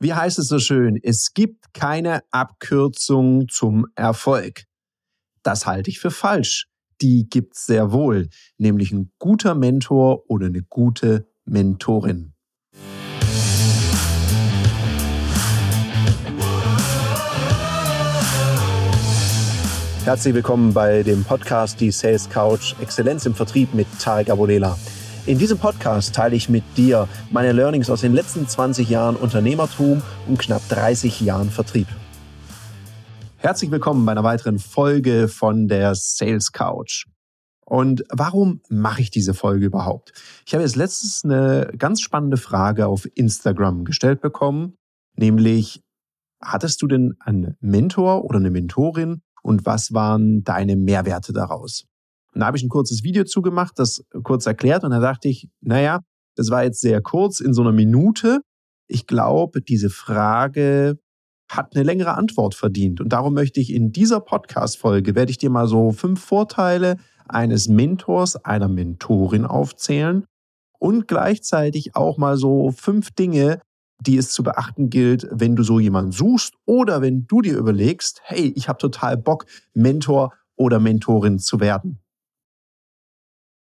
Wie heißt es so schön? Es gibt keine Abkürzung zum Erfolg. Das halte ich für falsch. Die gibt's sehr wohl, nämlich ein guter Mentor oder eine gute Mentorin. Herzlich willkommen bei dem Podcast Die Sales Couch Exzellenz im Vertrieb mit Tarek Abodela. In diesem Podcast teile ich mit dir meine Learnings aus den letzten 20 Jahren Unternehmertum und knapp 30 Jahren Vertrieb. Herzlich willkommen bei einer weiteren Folge von der Sales Couch. Und warum mache ich diese Folge überhaupt? Ich habe jetzt letztens eine ganz spannende Frage auf Instagram gestellt bekommen, nämlich, hattest du denn einen Mentor oder eine Mentorin und was waren deine Mehrwerte daraus? Und da habe ich ein kurzes Video zugemacht, das kurz erklärt und da dachte ich, naja, das war jetzt sehr kurz in so einer Minute. Ich glaube, diese Frage hat eine längere Antwort verdient. Und darum möchte ich in dieser Podcast-Folge, werde ich dir mal so fünf Vorteile eines Mentors, einer Mentorin aufzählen und gleichzeitig auch mal so fünf Dinge, die es zu beachten gilt, wenn du so jemanden suchst oder wenn du dir überlegst, hey, ich habe total Bock, Mentor oder Mentorin zu werden.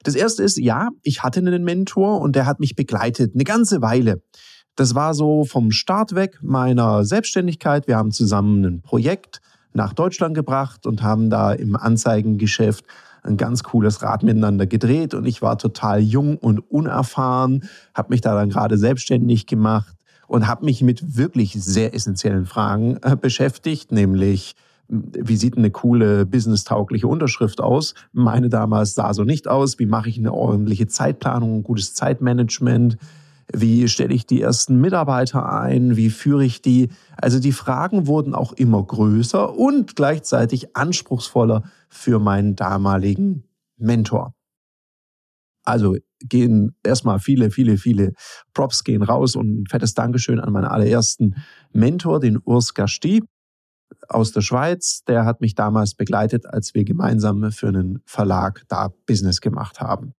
Das erste ist, ja, ich hatte einen Mentor und der hat mich begleitet eine ganze Weile. Das war so vom Start weg meiner Selbstständigkeit. Wir haben zusammen ein Projekt nach Deutschland gebracht und haben da im Anzeigengeschäft ein ganz cooles Rad miteinander gedreht und ich war total jung und unerfahren, habe mich da dann gerade selbstständig gemacht und habe mich mit wirklich sehr essentiellen Fragen äh, beschäftigt, nämlich wie sieht eine coole businesstaugliche Unterschrift aus? Meine damals sah so nicht aus. Wie mache ich eine ordentliche Zeitplanung, ein gutes Zeitmanagement? Wie stelle ich die ersten Mitarbeiter ein? Wie führe ich die? Also die Fragen wurden auch immer größer und gleichzeitig anspruchsvoller für meinen damaligen Mentor. Also gehen erstmal viele, viele, viele Props gehen raus und ein fettes Dankeschön an meinen allerersten Mentor, den Urs Gasti aus der Schweiz, der hat mich damals begleitet, als wir gemeinsam für einen Verlag da Business gemacht haben.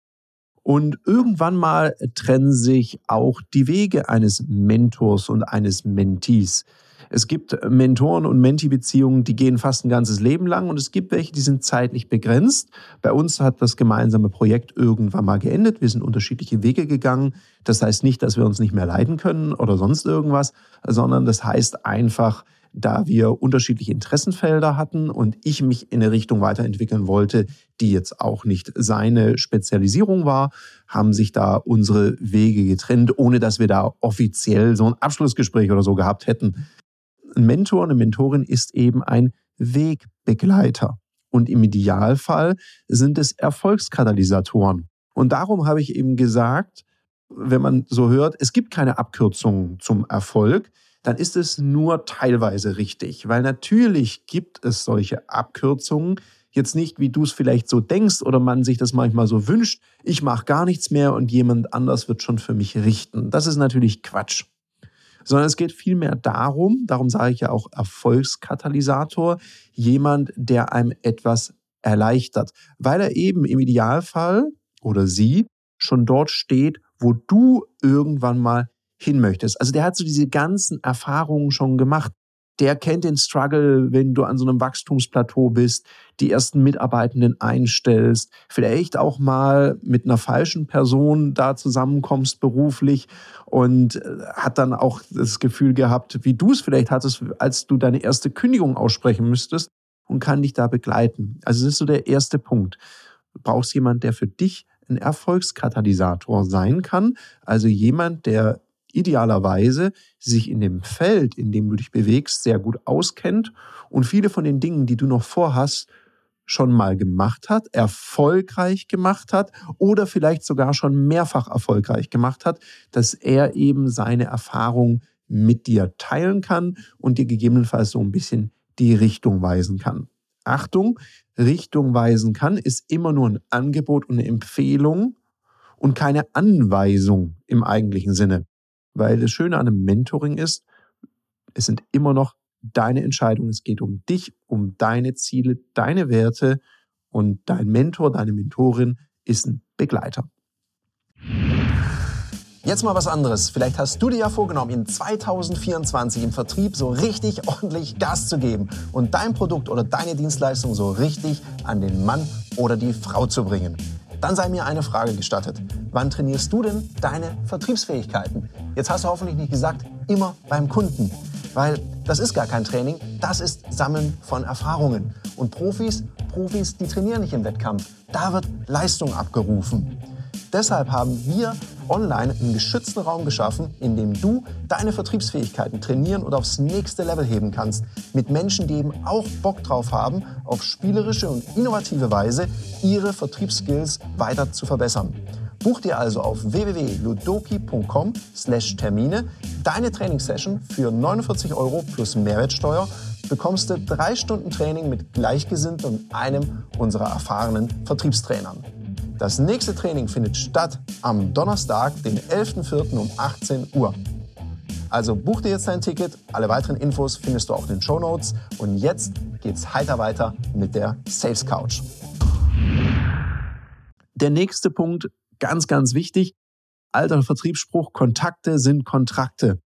Und irgendwann mal trennen sich auch die Wege eines Mentors und eines Mentees. Es gibt Mentoren- und Mentee-Beziehungen, die gehen fast ein ganzes Leben lang und es gibt welche, die sind zeitlich begrenzt. Bei uns hat das gemeinsame Projekt irgendwann mal geendet. Wir sind unterschiedliche Wege gegangen. Das heißt nicht, dass wir uns nicht mehr leiden können oder sonst irgendwas, sondern das heißt einfach, da wir unterschiedliche Interessenfelder hatten und ich mich in eine Richtung weiterentwickeln wollte, die jetzt auch nicht seine Spezialisierung war, haben sich da unsere Wege getrennt, ohne dass wir da offiziell so ein Abschlussgespräch oder so gehabt hätten. Ein Mentor, eine Mentorin ist eben ein Wegbegleiter. Und im Idealfall sind es Erfolgskatalysatoren. Und darum habe ich eben gesagt, wenn man so hört, es gibt keine Abkürzungen zum Erfolg dann ist es nur teilweise richtig. Weil natürlich gibt es solche Abkürzungen, jetzt nicht, wie du es vielleicht so denkst oder man sich das manchmal so wünscht, ich mache gar nichts mehr und jemand anders wird schon für mich richten. Das ist natürlich Quatsch. Sondern es geht vielmehr darum, darum sage ich ja auch Erfolgskatalysator, jemand, der einem etwas erleichtert, weil er eben im Idealfall oder sie schon dort steht, wo du irgendwann mal hin möchtest. Also der hat so diese ganzen Erfahrungen schon gemacht. Der kennt den Struggle, wenn du an so einem Wachstumsplateau bist, die ersten Mitarbeitenden einstellst, vielleicht auch mal mit einer falschen Person da zusammenkommst beruflich und äh, hat dann auch das Gefühl gehabt, wie du es vielleicht hattest, als du deine erste Kündigung aussprechen müsstest und kann dich da begleiten. Also das ist so der erste Punkt. Du brauchst jemand, der für dich ein Erfolgskatalysator sein kann, also jemand, der idealerweise sich in dem Feld, in dem du dich bewegst, sehr gut auskennt und viele von den Dingen, die du noch vorhast, schon mal gemacht hat, erfolgreich gemacht hat oder vielleicht sogar schon mehrfach erfolgreich gemacht hat, dass er eben seine Erfahrung mit dir teilen kann und dir gegebenenfalls so ein bisschen die Richtung weisen kann. Achtung, Richtung weisen kann ist immer nur ein Angebot und eine Empfehlung und keine Anweisung im eigentlichen Sinne. Weil das Schöne an einem Mentoring ist, es sind immer noch deine Entscheidungen. Es geht um dich, um deine Ziele, deine Werte und dein Mentor, deine Mentorin ist ein Begleiter. Jetzt mal was anderes. Vielleicht hast du dir ja vorgenommen, in 2024 im Vertrieb so richtig ordentlich Gas zu geben und dein Produkt oder deine Dienstleistung so richtig an den Mann oder die Frau zu bringen. Dann sei mir eine Frage gestattet. Wann trainierst du denn deine Vertriebsfähigkeiten? Jetzt hast du hoffentlich nicht gesagt, immer beim Kunden. Weil das ist gar kein Training, das ist Sammeln von Erfahrungen. Und Profis, Profis, die trainieren nicht im Wettkampf. Da wird Leistung abgerufen. Deshalb haben wir online einen geschützten Raum geschaffen, in dem du deine Vertriebsfähigkeiten trainieren und aufs nächste Level heben kannst. Mit Menschen, die eben auch Bock drauf haben, auf spielerische und innovative Weise ihre Vertriebsskills weiter zu verbessern. Buch dir also auf www.ludoki.com/termine deine Trainingssession für 49 Euro plus Mehrwertsteuer. Bekommst du drei Stunden Training mit Gleichgesinnten und einem unserer erfahrenen Vertriebstrainern. Das nächste Training findet statt am Donnerstag, den 11.04. um 18 Uhr. Also buch dir jetzt dein Ticket. Alle weiteren Infos findest du auch in den Show Notes. Und jetzt geht's heiter weiter mit der Sales Couch. Der nächste Punkt, ganz, ganz wichtig. Alter Vertriebsspruch, Kontakte sind Kontrakte.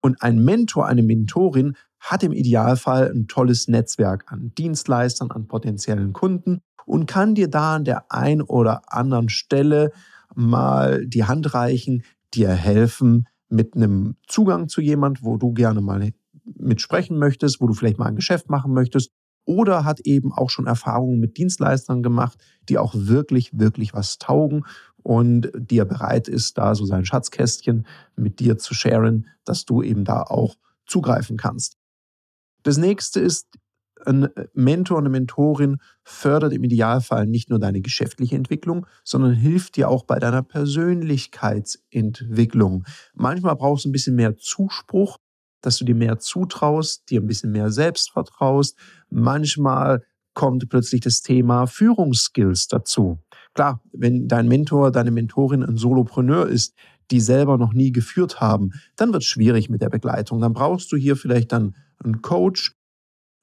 Und ein Mentor, eine Mentorin hat im Idealfall ein tolles Netzwerk an Dienstleistern, an potenziellen Kunden und kann dir da an der ein oder anderen Stelle mal die Hand reichen, dir helfen mit einem Zugang zu jemand, wo du gerne mal mitsprechen möchtest, wo du vielleicht mal ein Geschäft machen möchtest oder hat eben auch schon Erfahrungen mit Dienstleistern gemacht, die auch wirklich, wirklich was taugen und die er bereit ist, da so sein Schatzkästchen mit dir zu sharen, dass du eben da auch zugreifen kannst. Das nächste ist ein Mentor, eine Mentorin fördert im Idealfall nicht nur deine geschäftliche Entwicklung, sondern hilft dir auch bei deiner Persönlichkeitsentwicklung. Manchmal brauchst du ein bisschen mehr Zuspruch, dass du dir mehr zutraust, dir ein bisschen mehr selbst vertraust. Manchmal kommt plötzlich das Thema Führungsskills dazu. Klar, wenn dein Mentor, deine Mentorin ein Solopreneur ist, die selber noch nie geführt haben, dann wird es schwierig mit der Begleitung. Dann brauchst du hier vielleicht dann einen Coach,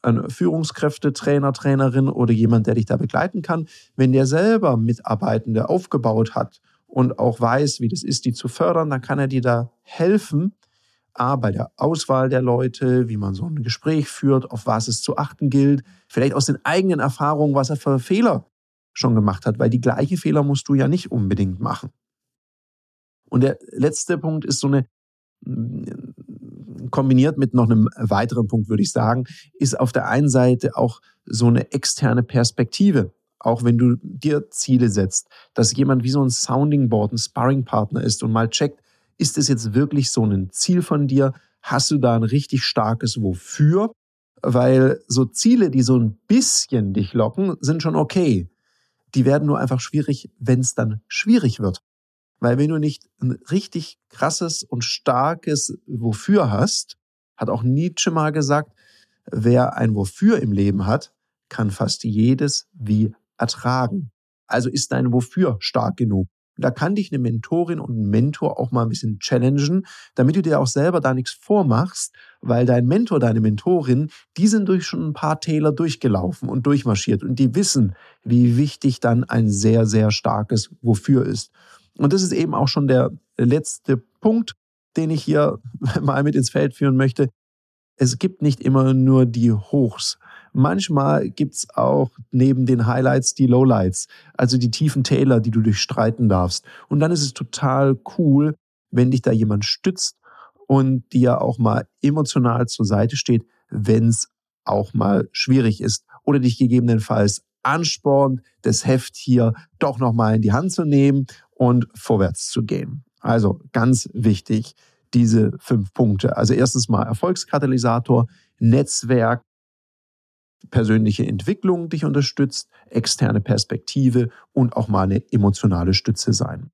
ein Führungskräftetrainer, Trainerin oder jemand, der dich da begleiten kann, wenn der selber Mitarbeitende aufgebaut hat und auch weiß, wie das ist, die zu fördern, dann kann er dir da helfen, A, bei der Auswahl der Leute, wie man so ein Gespräch führt, auf was es zu achten gilt, vielleicht aus den eigenen Erfahrungen, was er für Fehler schon gemacht hat, weil die gleichen Fehler musst du ja nicht unbedingt machen. Und der letzte Punkt ist so eine kombiniert mit noch einem weiteren Punkt, würde ich sagen, ist auf der einen Seite auch so eine externe Perspektive. Auch wenn du dir Ziele setzt, dass jemand wie so ein Sounding Board, ein Sparring-Partner ist und mal checkt, ist es jetzt wirklich so ein Ziel von dir? Hast du da ein richtig starkes Wofür? Weil so Ziele, die so ein bisschen dich locken, sind schon okay. Die werden nur einfach schwierig, wenn es dann schwierig wird. Weil wenn du nicht ein richtig krasses und starkes Wofür hast, hat auch Nietzsche mal gesagt, wer ein Wofür im Leben hat, kann fast jedes Wie ertragen. Also ist dein Wofür stark genug. Da kann dich eine Mentorin und ein Mentor auch mal ein bisschen challengen, damit du dir auch selber da nichts vormachst, weil dein Mentor, deine Mentorin, die sind durch schon ein paar Täler durchgelaufen und durchmarschiert und die wissen, wie wichtig dann ein sehr, sehr starkes Wofür ist. Und das ist eben auch schon der letzte Punkt, den ich hier mal mit ins Feld führen möchte. Es gibt nicht immer nur die Hochs. Manchmal gibt es auch neben den Highlights die Lowlights, also die tiefen Täler, die du durchstreiten darfst. Und dann ist es total cool, wenn dich da jemand stützt und dir auch mal emotional zur Seite steht, wenn es auch mal schwierig ist oder dich gegebenenfalls anspornt, das Heft hier doch nochmal in die Hand zu nehmen und vorwärts zu gehen. Also ganz wichtig, diese fünf Punkte. Also erstens mal Erfolgskatalysator, Netzwerk, persönliche Entwicklung dich unterstützt, externe Perspektive und auch mal eine emotionale Stütze sein.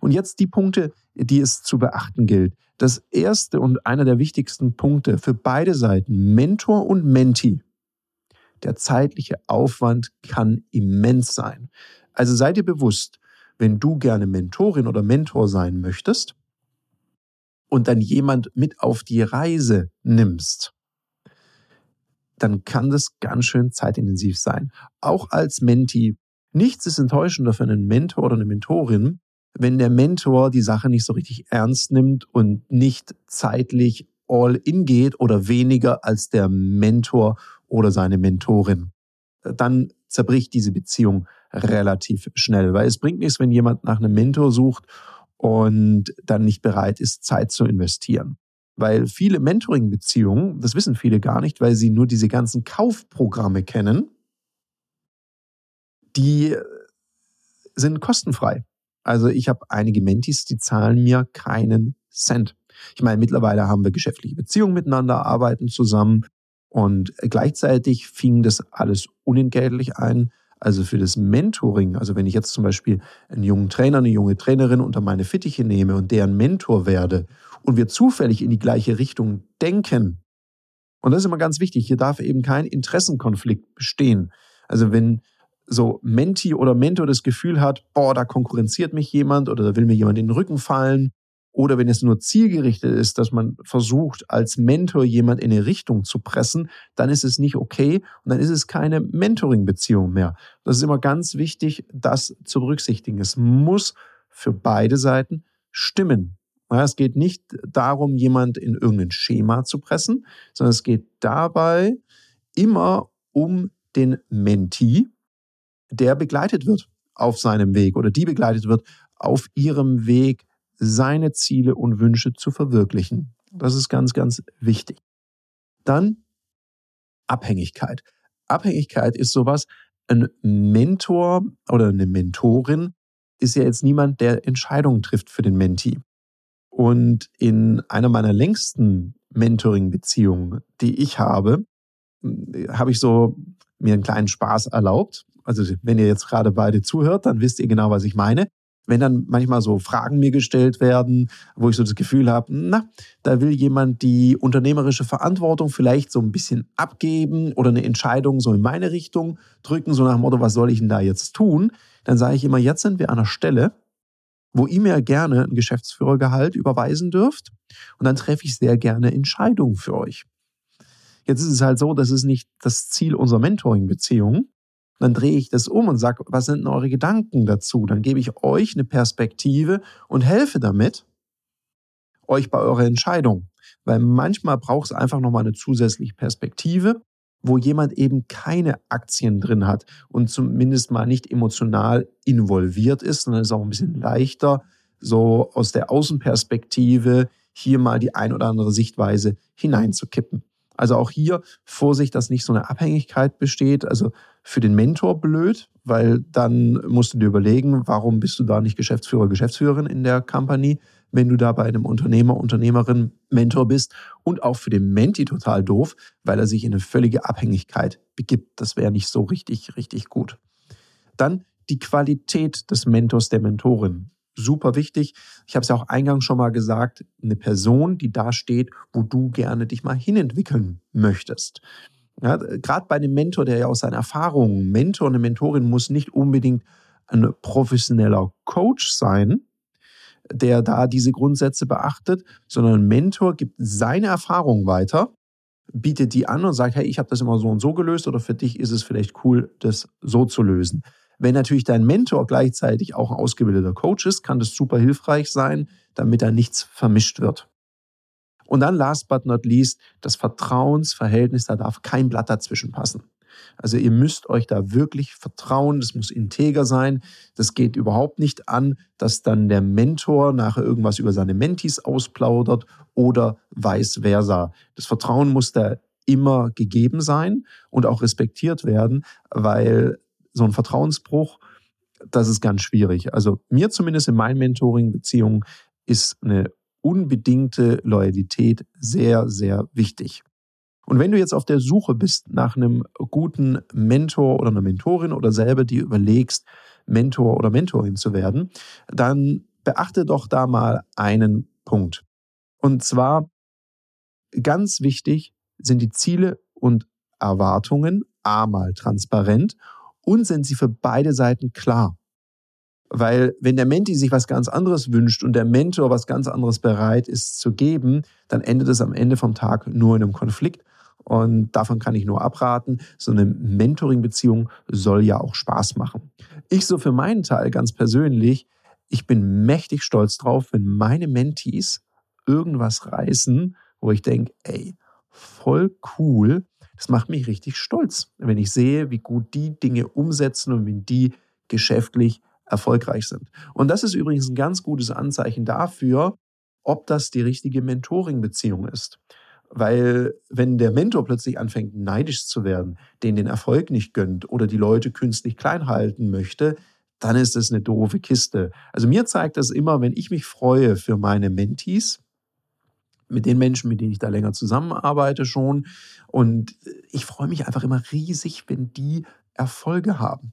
Und jetzt die Punkte, die es zu beachten gilt. Das erste und einer der wichtigsten Punkte für beide Seiten, Mentor und Mentee. Der zeitliche Aufwand kann immens sein. Also sei dir bewusst, wenn du gerne Mentorin oder Mentor sein möchtest und dann jemand mit auf die Reise nimmst, dann kann das ganz schön zeitintensiv sein. Auch als Mentee. Nichts ist enttäuschender für einen Mentor oder eine Mentorin, wenn der Mentor die Sache nicht so richtig ernst nimmt und nicht zeitlich all in geht oder weniger als der Mentor oder seine Mentorin. Dann zerbricht diese Beziehung relativ schnell, weil es bringt nichts, wenn jemand nach einem Mentor sucht und dann nicht bereit ist, Zeit zu investieren. Weil viele Mentoring-Beziehungen, das wissen viele gar nicht, weil sie nur diese ganzen Kaufprogramme kennen, die sind kostenfrei. Also ich habe einige Mentis, die zahlen mir keinen Cent. Ich meine, mittlerweile haben wir geschäftliche Beziehungen miteinander, arbeiten zusammen und gleichzeitig fing das alles unentgeltlich ein. Also für das Mentoring, also wenn ich jetzt zum Beispiel einen jungen Trainer, eine junge Trainerin unter meine Fittiche nehme und deren Mentor werde und wir zufällig in die gleiche Richtung denken, und das ist immer ganz wichtig, hier darf eben kein Interessenkonflikt bestehen. Also wenn so Menti oder Mentor das Gefühl hat, boah, da konkurrenziert mich jemand oder da will mir jemand in den Rücken fallen oder wenn es nur zielgerichtet ist, dass man versucht, als Mentor jemand in eine Richtung zu pressen, dann ist es nicht okay und dann ist es keine Mentoring-Beziehung mehr. Das ist immer ganz wichtig, das zu berücksichtigen. Es muss für beide Seiten stimmen. es geht nicht darum, jemand in irgendein Schema zu pressen, sondern es geht dabei immer um den Mentee, der begleitet wird auf seinem Weg oder die begleitet wird auf ihrem Weg seine Ziele und Wünsche zu verwirklichen. Das ist ganz, ganz wichtig. Dann Abhängigkeit. Abhängigkeit ist sowas, ein Mentor oder eine Mentorin ist ja jetzt niemand, der Entscheidungen trifft für den Mentee. Und in einer meiner längsten Mentoring-Beziehungen, die ich habe, habe ich so mir einen kleinen Spaß erlaubt. Also wenn ihr jetzt gerade beide zuhört, dann wisst ihr genau, was ich meine wenn dann manchmal so Fragen mir gestellt werden, wo ich so das Gefühl habe, na, da will jemand die unternehmerische Verantwortung vielleicht so ein bisschen abgeben oder eine Entscheidung so in meine Richtung drücken, so nach dem Motto, was soll ich denn da jetzt tun? Dann sage ich immer, jetzt sind wir an einer Stelle, wo ihr mir gerne ein Geschäftsführergehalt überweisen dürft und dann treffe ich sehr gerne Entscheidungen für euch. Jetzt ist es halt so, das ist nicht das Ziel unserer Mentoring-Beziehung, dann drehe ich das um und sage, was sind denn eure Gedanken dazu? Dann gebe ich euch eine Perspektive und helfe damit euch bei eurer Entscheidung. Weil manchmal braucht es einfach nochmal eine zusätzliche Perspektive, wo jemand eben keine Aktien drin hat und zumindest mal nicht emotional involviert ist, sondern es ist auch ein bisschen leichter, so aus der Außenperspektive hier mal die ein oder andere Sichtweise hineinzukippen. Also auch hier Vorsicht, dass nicht so eine Abhängigkeit besteht. Also für den Mentor blöd, weil dann musst du dir überlegen, warum bist du da nicht Geschäftsführer, Geschäftsführerin in der Company, wenn du da bei einem Unternehmer, Unternehmerin Mentor bist. Und auch für den Menti total doof, weil er sich in eine völlige Abhängigkeit begibt. Das wäre nicht so richtig, richtig gut. Dann die Qualität des Mentors, der Mentorin super wichtig. Ich habe es ja auch eingangs schon mal gesagt, eine Person, die da steht, wo du gerne dich mal hinentwickeln möchtest. Ja, Gerade bei einem Mentor, der ja aus seiner Erfahrung, Mentor, eine Mentorin muss nicht unbedingt ein professioneller Coach sein, der da diese Grundsätze beachtet, sondern ein Mentor gibt seine Erfahrung weiter, bietet die an und sagt, hey, ich habe das immer so und so gelöst oder für dich ist es vielleicht cool, das so zu lösen. Wenn natürlich dein Mentor gleichzeitig auch ein ausgebildeter Coach ist, kann das super hilfreich sein, damit da nichts vermischt wird. Und dann last but not least, das Vertrauensverhältnis, da darf kein Blatt dazwischen passen. Also ihr müsst euch da wirklich vertrauen, das muss integer sein. Das geht überhaupt nicht an, dass dann der Mentor nachher irgendwas über seine Mentis ausplaudert oder vice versa. Das Vertrauen muss da immer gegeben sein und auch respektiert werden, weil so ein Vertrauensbruch, das ist ganz schwierig. Also mir zumindest in meinen Mentoring-Beziehungen ist eine unbedingte Loyalität sehr, sehr wichtig. Und wenn du jetzt auf der Suche bist nach einem guten Mentor oder einer Mentorin oder selber dir überlegst, Mentor oder Mentorin zu werden, dann beachte doch da mal einen Punkt. Und zwar ganz wichtig sind die Ziele und Erwartungen einmal transparent und sind sie für beide Seiten klar. Weil wenn der Menti sich was ganz anderes wünscht und der Mentor was ganz anderes bereit ist zu geben, dann endet es am Ende vom Tag nur in einem Konflikt. Und davon kann ich nur abraten. So eine Mentoring-Beziehung soll ja auch Spaß machen. Ich so für meinen Teil ganz persönlich ich bin mächtig stolz drauf, wenn meine Mentees irgendwas reißen, wo ich denke, ey, voll cool. Das macht mich richtig stolz, wenn ich sehe, wie gut die Dinge umsetzen und wenn die geschäftlich erfolgreich sind. Und das ist übrigens ein ganz gutes Anzeichen dafür, ob das die richtige Mentoring-Beziehung ist. Weil wenn der Mentor plötzlich anfängt, neidisch zu werden, den den Erfolg nicht gönnt oder die Leute künstlich klein halten möchte, dann ist das eine doofe Kiste. Also mir zeigt das immer, wenn ich mich freue für meine Mentees, mit den Menschen, mit denen ich da länger zusammenarbeite schon. Und ich freue mich einfach immer riesig, wenn die Erfolge haben.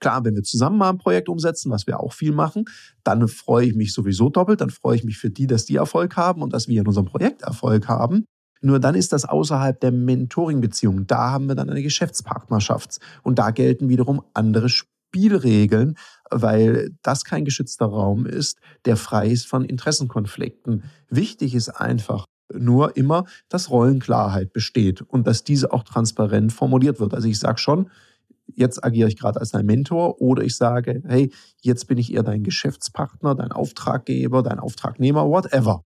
Klar, wenn wir zusammen mal ein Projekt umsetzen, was wir auch viel machen, dann freue ich mich sowieso doppelt. Dann freue ich mich für die, dass die Erfolg haben und dass wir in unserem Projekt Erfolg haben. Nur dann ist das außerhalb der Mentoring-Beziehung. Da haben wir dann eine Geschäftspartnerschaft. Und da gelten wiederum andere Spielregeln, weil das kein geschützter Raum ist, der frei ist von Interessenkonflikten. Wichtig ist einfach, nur immer, dass Rollenklarheit besteht und dass diese auch transparent formuliert wird. Also ich sage schon, jetzt agiere ich gerade als dein Mentor oder ich sage, hey, jetzt bin ich eher dein Geschäftspartner, dein Auftraggeber, dein Auftragnehmer, whatever.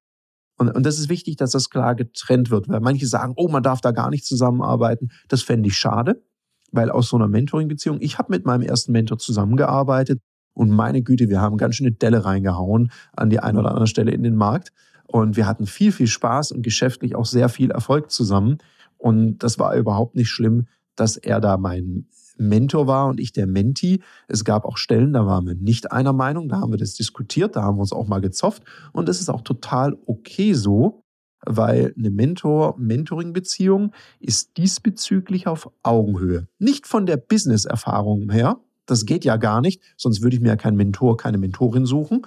Und, und das ist wichtig, dass das klar getrennt wird, weil manche sagen, oh, man darf da gar nicht zusammenarbeiten. Das fände ich schade, weil aus so einer Mentoring-Beziehung, ich habe mit meinem ersten Mentor zusammengearbeitet und meine Güte, wir haben ganz schön eine Delle reingehauen an die eine oder andere Stelle in den Markt. Und wir hatten viel, viel Spaß und geschäftlich auch sehr viel Erfolg zusammen. Und das war überhaupt nicht schlimm, dass er da mein Mentor war und ich der Menti. Es gab auch Stellen, da waren wir nicht einer Meinung, da haben wir das diskutiert, da haben wir uns auch mal gezofft und das ist auch total okay so, weil eine Mentor-Mentoring-Beziehung ist diesbezüglich auf Augenhöhe. Nicht von der Business-Erfahrung her, das geht ja gar nicht, sonst würde ich mir ja keinen Mentor, keine Mentorin suchen,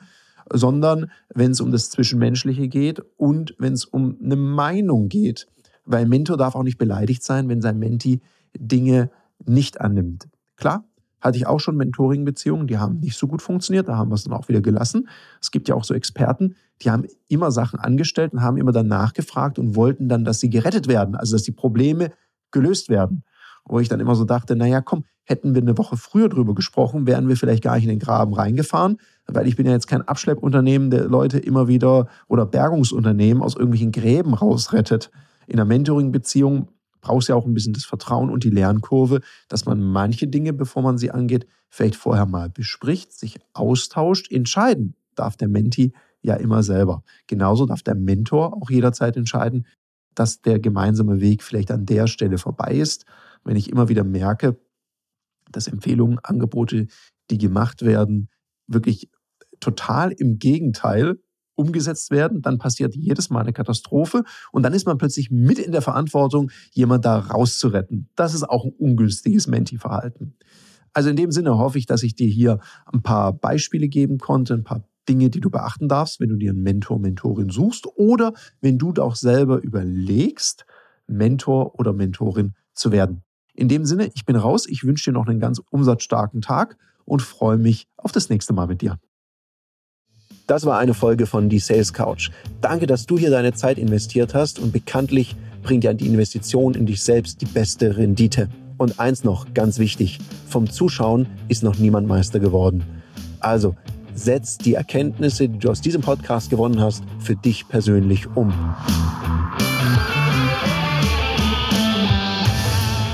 sondern wenn es um das Zwischenmenschliche geht und wenn es um eine Meinung geht. Weil Mentor darf auch nicht beleidigt sein, wenn sein Menti Dinge nicht annimmt. Klar, hatte ich auch schon Mentoring-Beziehungen, die haben nicht so gut funktioniert, da haben wir es dann auch wieder gelassen. Es gibt ja auch so Experten, die haben immer Sachen angestellt und haben immer dann nachgefragt und wollten dann, dass sie gerettet werden, also dass die Probleme gelöst werden. Wo ich dann immer so dachte, naja, komm, hätten wir eine Woche früher drüber gesprochen, wären wir vielleicht gar nicht in den Graben reingefahren, weil ich bin ja jetzt kein Abschleppunternehmen, der Leute immer wieder oder Bergungsunternehmen aus irgendwelchen Gräben rausrettet. In einer Mentoring-Beziehung brauchst ja auch ein bisschen das Vertrauen und die Lernkurve, dass man manche Dinge, bevor man sie angeht, vielleicht vorher mal bespricht, sich austauscht. Entscheiden darf der Menti ja immer selber. Genauso darf der Mentor auch jederzeit entscheiden, dass der gemeinsame Weg vielleicht an der Stelle vorbei ist. Wenn ich immer wieder merke, dass Empfehlungen, Angebote, die gemacht werden, wirklich total im Gegenteil umgesetzt werden, dann passiert jedes Mal eine Katastrophe und dann ist man plötzlich mit in der Verantwortung, jemand da rauszuretten. Das ist auch ein ungünstiges Menti-Verhalten. Also in dem Sinne hoffe ich, dass ich dir hier ein paar Beispiele geben konnte, ein paar Dinge, die du beachten darfst, wenn du dir einen Mentor, Mentorin suchst oder wenn du auch selber überlegst, Mentor oder Mentorin zu werden. In dem Sinne, ich bin raus. Ich wünsche dir noch einen ganz umsatzstarken Tag und freue mich auf das nächste Mal mit dir. Das war eine Folge von Die Sales Couch. Danke, dass du hier deine Zeit investiert hast und bekanntlich bringt ja die Investition in dich selbst die beste Rendite. Und eins noch, ganz wichtig, vom Zuschauen ist noch niemand Meister geworden. Also, setz die Erkenntnisse, die du aus diesem Podcast gewonnen hast, für dich persönlich um.